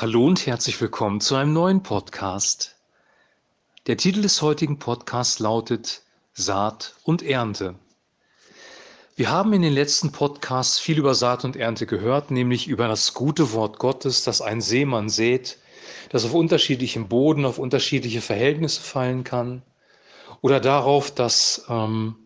Hallo und herzlich willkommen zu einem neuen Podcast. Der Titel des heutigen Podcasts lautet Saat und Ernte. Wir haben in den letzten Podcasts viel über Saat und Ernte gehört, nämlich über das gute Wort Gottes, das ein Seemann sät, das auf unterschiedlichem Boden, auf unterschiedliche Verhältnisse fallen kann, oder darauf, dass ähm,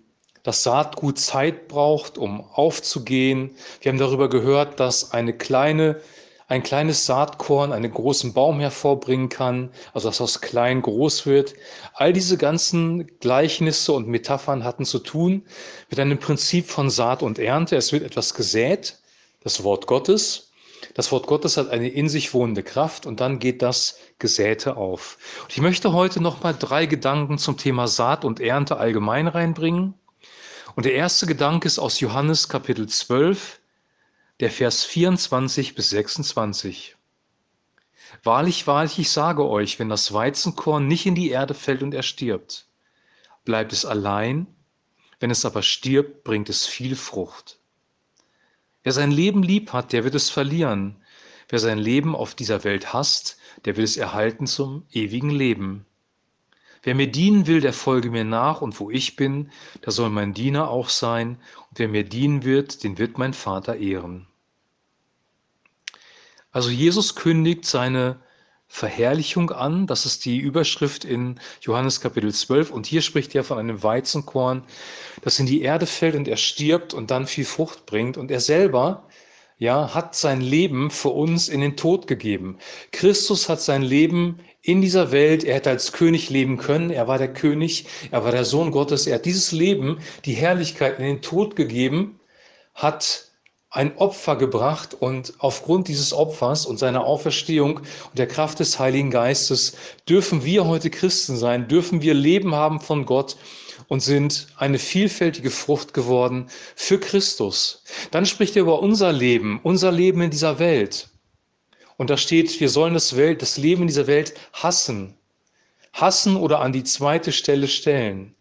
das Saatgut Zeit braucht, um aufzugehen. Wir haben darüber gehört, dass eine kleine ein kleines Saatkorn einen großen Baum hervorbringen kann, also dass aus klein groß wird. All diese ganzen Gleichnisse und Metaphern hatten zu tun mit einem Prinzip von Saat und Ernte. Es wird etwas gesät, das Wort Gottes. Das Wort Gottes hat eine in sich wohnende Kraft und dann geht das Gesäte auf. Und ich möchte heute noch mal drei Gedanken zum Thema Saat und Ernte allgemein reinbringen. Und der erste Gedanke ist aus Johannes Kapitel 12, der Vers 24 bis 26. Wahrlich, wahrlich, ich sage euch, wenn das Weizenkorn nicht in die Erde fällt und erstirbt, bleibt es allein, wenn es aber stirbt, bringt es viel Frucht. Wer sein Leben lieb hat, der wird es verlieren. Wer sein Leben auf dieser Welt hasst, der wird es erhalten zum ewigen Leben. Wer mir dienen will, der folge mir nach, und wo ich bin, da soll mein Diener auch sein, und wer mir dienen wird, den wird mein Vater ehren. Also Jesus kündigt seine Verherrlichung an, das ist die Überschrift in Johannes Kapitel 12, und hier spricht er von einem Weizenkorn, das in die Erde fällt und er stirbt und dann viel Frucht bringt, und er selber ja, hat sein Leben für uns in den Tod gegeben. Christus hat sein Leben in dieser Welt, er hätte als König leben können, er war der König, er war der Sohn Gottes, er hat dieses Leben, die Herrlichkeit in den Tod gegeben, hat ein Opfer gebracht und aufgrund dieses Opfers und seiner Auferstehung und der Kraft des Heiligen Geistes dürfen wir heute Christen sein, dürfen wir Leben haben von Gott und sind eine vielfältige Frucht geworden für Christus. Dann spricht er über unser Leben, unser Leben in dieser Welt. Und da steht, wir sollen das, Welt, das Leben in dieser Welt hassen. Hassen oder an die zweite Stelle stellen.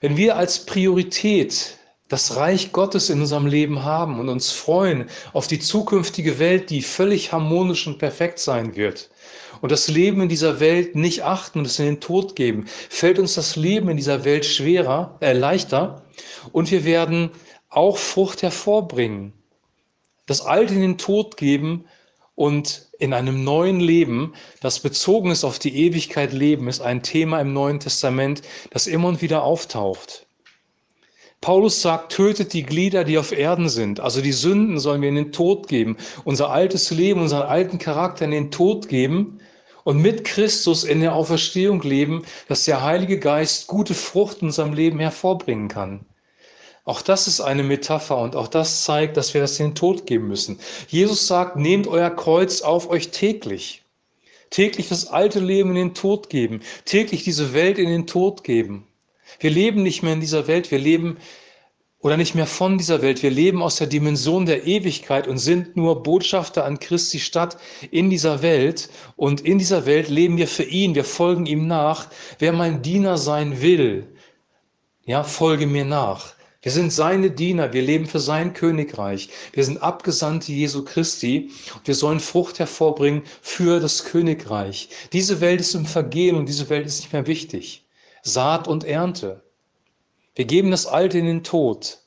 Wenn wir als Priorität das Reich Gottes in unserem Leben haben und uns freuen auf die zukünftige Welt, die völlig harmonisch und perfekt sein wird, und das Leben in dieser Welt nicht achten und es in den Tod geben, fällt uns das Leben in dieser Welt schwerer, äh, leichter und wir werden auch Frucht hervorbringen. Das Alte in den Tod geben und in einem neuen Leben, das bezogen ist auf die Ewigkeit leben, ist ein Thema im Neuen Testament, das immer und wieder auftaucht. Paulus sagt, tötet die Glieder, die auf Erden sind. Also die Sünden sollen wir in den Tod geben. Unser altes Leben, unseren alten Charakter in den Tod geben und mit Christus in der Auferstehung leben, dass der Heilige Geist gute Frucht in unserem Leben hervorbringen kann. Auch das ist eine Metapher und auch das zeigt, dass wir das in den Tod geben müssen. Jesus sagt, nehmt euer Kreuz auf euch täglich. Täglich das alte Leben in den Tod geben. Täglich diese Welt in den Tod geben. Wir leben nicht mehr in dieser Welt. Wir leben oder nicht mehr von dieser Welt. Wir leben aus der Dimension der Ewigkeit und sind nur Botschafter an Christi Stadt in dieser Welt. Und in dieser Welt leben wir für ihn, wir folgen ihm nach. Wer mein Diener sein will, ja, folge mir nach. Wir sind seine Diener, wir leben für sein Königreich. Wir sind Abgesandte Jesu Christi und wir sollen Frucht hervorbringen für das Königreich. Diese Welt ist im Vergehen und diese Welt ist nicht mehr wichtig. Saat und Ernte. Wir geben das Alte in den Tod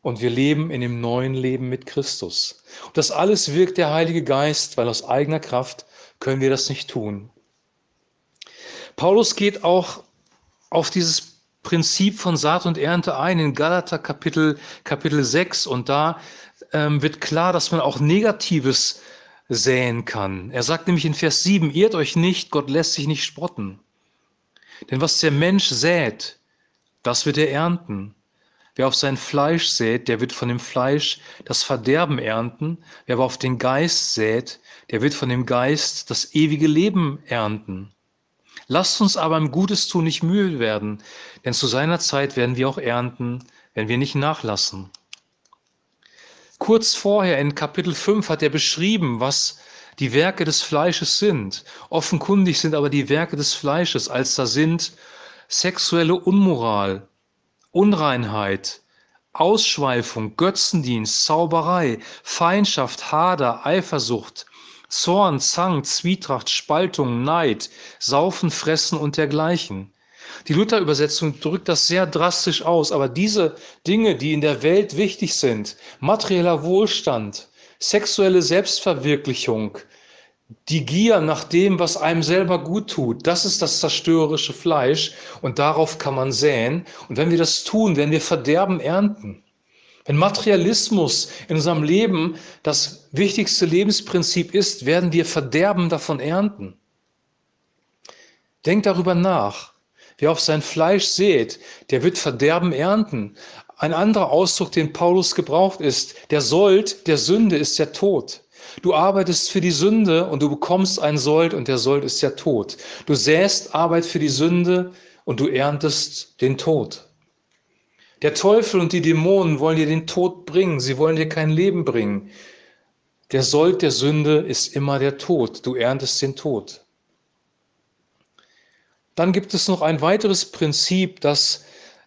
und wir leben in dem neuen Leben mit Christus. Und das alles wirkt der Heilige Geist, weil aus eigener Kraft können wir das nicht tun. Paulus geht auch auf dieses Prinzip von Saat und Ernte ein in Galater Kapitel, Kapitel 6 und da ähm, wird klar, dass man auch Negatives säen kann. Er sagt nämlich in Vers 7, irrt euch nicht, Gott lässt sich nicht spotten. Denn was der Mensch sät, das wird er ernten. Wer auf sein Fleisch sät, der wird von dem Fleisch das Verderben ernten. Wer aber auf den Geist sät, der wird von dem Geist das ewige Leben ernten. Lasst uns aber im Gutes tun nicht müde werden, denn zu seiner Zeit werden wir auch ernten, wenn wir nicht nachlassen. Kurz vorher in Kapitel 5 hat er beschrieben, was die Werke des Fleisches sind. Offenkundig sind aber die Werke des Fleisches, als da sind sexuelle Unmoral, Unreinheit, Ausschweifung, Götzendienst, Zauberei, Feindschaft, Hader, Eifersucht, Zorn, Zank, Zwietracht, Spaltung, Neid, Saufen, Fressen und dergleichen. Die Luther-Übersetzung drückt das sehr drastisch aus, aber diese Dinge, die in der Welt wichtig sind, materieller Wohlstand, sexuelle Selbstverwirklichung, die Gier nach dem, was einem selber gut tut, das ist das zerstörerische Fleisch und darauf kann man säen. Und wenn wir das tun, werden wir Verderben ernten. Wenn Materialismus in unserem Leben das wichtigste Lebensprinzip ist, werden wir Verderben davon ernten. Denkt darüber nach. Wer auf sein Fleisch sät, der wird Verderben ernten. Ein anderer Ausdruck, den Paulus gebraucht, ist, der Sold der Sünde ist der Tod. Du arbeitest für die Sünde und du bekommst einen Sold und der Sold ist der Tod. Du säst Arbeit für die Sünde und du erntest den Tod. Der Teufel und die Dämonen wollen dir den Tod bringen, sie wollen dir kein Leben bringen. Der Sold der Sünde ist immer der Tod, du erntest den Tod. Dann gibt es noch ein weiteres Prinzip, das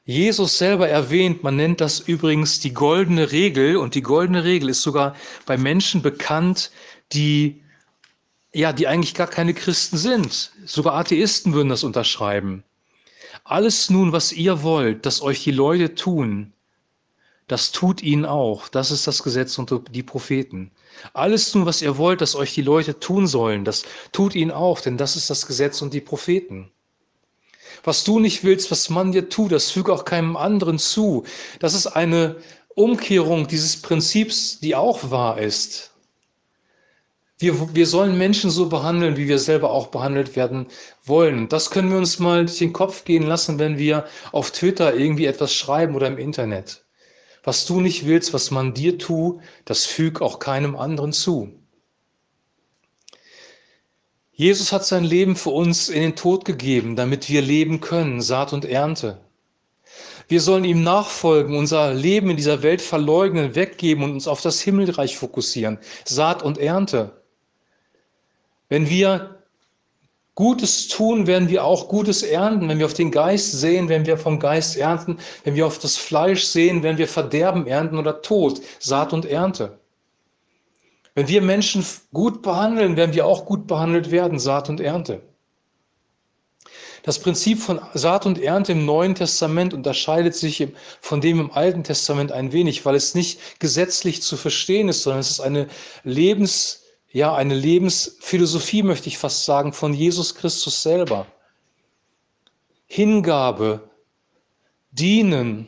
Jesus selber erwähnt. Man nennt das übrigens die goldene Regel und die goldene Regel ist sogar bei Menschen bekannt, die ja, die eigentlich gar keine Christen sind. Sogar Atheisten würden das unterschreiben. Alles nun, was ihr wollt, dass euch die Leute tun, das tut ihnen auch. Das ist das Gesetz und die Propheten. Alles nun, was ihr wollt, dass euch die Leute tun sollen, das tut ihnen auch, denn das ist das Gesetz und die Propheten. Was du nicht willst, was man dir tut, das füge auch keinem anderen zu. Das ist eine Umkehrung dieses Prinzips, die auch wahr ist. Wir, wir sollen Menschen so behandeln, wie wir selber auch behandelt werden wollen. Das können wir uns mal durch den Kopf gehen lassen, wenn wir auf Twitter irgendwie etwas schreiben oder im Internet. Was du nicht willst, was man dir tut, das füg auch keinem anderen zu. Jesus hat sein Leben für uns in den Tod gegeben, damit wir leben können, Saat und Ernte. Wir sollen ihm nachfolgen, unser Leben in dieser Welt verleugnen, weggeben und uns auf das Himmelreich fokussieren, Saat und Ernte. Wenn wir Gutes tun, werden wir auch Gutes ernten. Wenn wir auf den Geist sehen, wenn wir vom Geist ernten. Wenn wir auf das Fleisch sehen, werden wir Verderben ernten oder Tod, Saat und Ernte. Wenn wir Menschen gut behandeln, werden wir auch gut behandelt werden, Saat und Ernte. Das Prinzip von Saat und Ernte im Neuen Testament unterscheidet sich von dem im Alten Testament ein wenig, weil es nicht gesetzlich zu verstehen ist, sondern es ist eine Lebens- ja, eine Lebensphilosophie, möchte ich fast sagen, von Jesus Christus selber. Hingabe, dienen,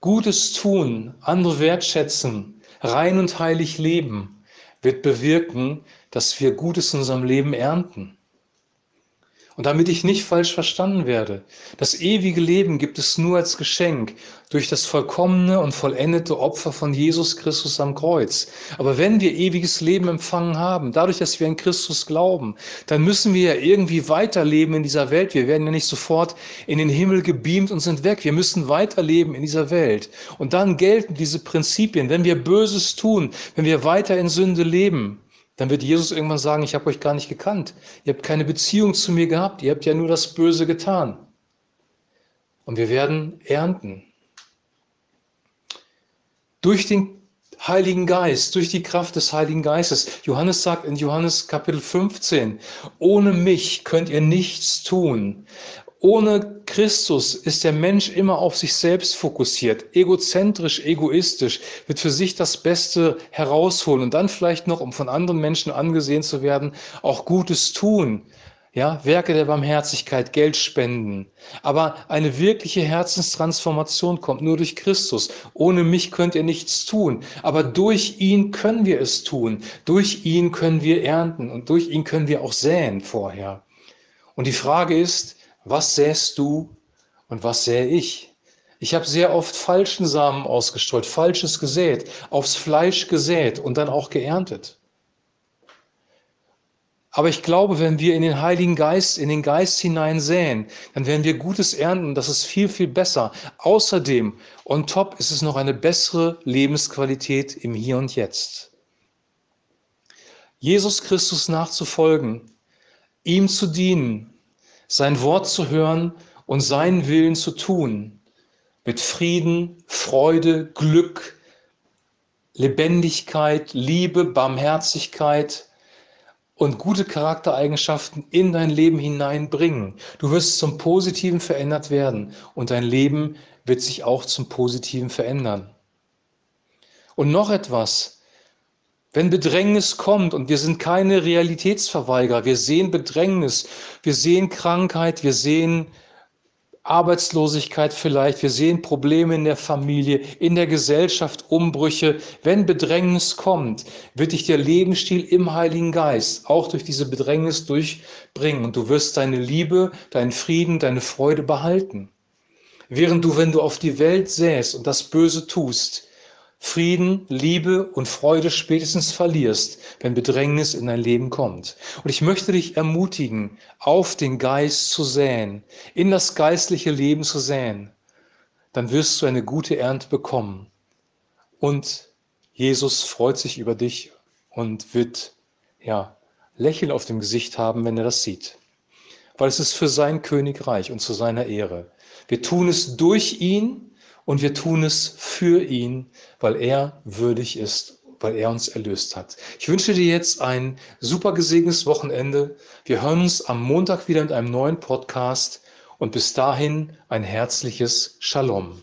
Gutes tun, andere wertschätzen, rein und heilig leben, wird bewirken, dass wir Gutes in unserem Leben ernten. Und damit ich nicht falsch verstanden werde, das ewige Leben gibt es nur als Geschenk durch das vollkommene und vollendete Opfer von Jesus Christus am Kreuz. Aber wenn wir ewiges Leben empfangen haben, dadurch, dass wir in Christus glauben, dann müssen wir ja irgendwie weiterleben in dieser Welt. Wir werden ja nicht sofort in den Himmel gebeamt und sind weg. Wir müssen weiterleben in dieser Welt. Und dann gelten diese Prinzipien. Wenn wir Böses tun, wenn wir weiter in Sünde leben, dann wird Jesus irgendwann sagen, ich habe euch gar nicht gekannt. Ihr habt keine Beziehung zu mir gehabt. Ihr habt ja nur das Böse getan. Und wir werden ernten. Durch den Heiligen Geist, durch die Kraft des Heiligen Geistes. Johannes sagt in Johannes Kapitel 15, ohne mich könnt ihr nichts tun. Ohne Christus ist der Mensch immer auf sich selbst fokussiert, egozentrisch, egoistisch, wird für sich das Beste herausholen und dann vielleicht noch, um von anderen Menschen angesehen zu werden, auch Gutes tun. Ja, Werke der Barmherzigkeit, Geld spenden. Aber eine wirkliche Herzenstransformation kommt nur durch Christus. Ohne mich könnt ihr nichts tun. Aber durch ihn können wir es tun. Durch ihn können wir ernten und durch ihn können wir auch säen vorher. Und die Frage ist, was säst du und was sähe ich? Ich habe sehr oft falschen Samen ausgestreut, falsches gesät, aufs Fleisch gesät und dann auch geerntet. Aber ich glaube, wenn wir in den Heiligen Geist, in den Geist hinein säen, dann werden wir Gutes ernten. Das ist viel, viel besser. Außerdem, on top, ist es noch eine bessere Lebensqualität im Hier und Jetzt. Jesus Christus nachzufolgen, ihm zu dienen, sein Wort zu hören und seinen Willen zu tun. Mit Frieden, Freude, Glück, Lebendigkeit, Liebe, Barmherzigkeit, und gute Charaktereigenschaften in dein Leben hineinbringen. Du wirst zum Positiven verändert werden und dein Leben wird sich auch zum Positiven verändern. Und noch etwas, wenn Bedrängnis kommt und wir sind keine Realitätsverweigerer, wir sehen Bedrängnis, wir sehen Krankheit, wir sehen Arbeitslosigkeit vielleicht, wir sehen Probleme in der Familie, in der Gesellschaft, Umbrüche. Wenn Bedrängnis kommt, wird dich der Lebensstil im Heiligen Geist auch durch diese Bedrängnis durchbringen und du wirst deine Liebe, deinen Frieden, deine Freude behalten. Während du, wenn du auf die Welt säst und das Böse tust, Frieden, Liebe und Freude spätestens verlierst, wenn Bedrängnis in dein Leben kommt. Und ich möchte dich ermutigen, auf den Geist zu säen, in das geistliche Leben zu säen. Dann wirst du eine gute Ernte bekommen. Und Jesus freut sich über dich und wird, ja, Lächeln auf dem Gesicht haben, wenn er das sieht. Weil es ist für sein Königreich und zu seiner Ehre. Wir tun es durch ihn und wir tun es für ihn, weil er würdig ist, weil er uns erlöst hat. Ich wünsche dir jetzt ein super gesegnetes Wochenende. Wir hören uns am Montag wieder mit einem neuen Podcast und bis dahin ein herzliches Shalom.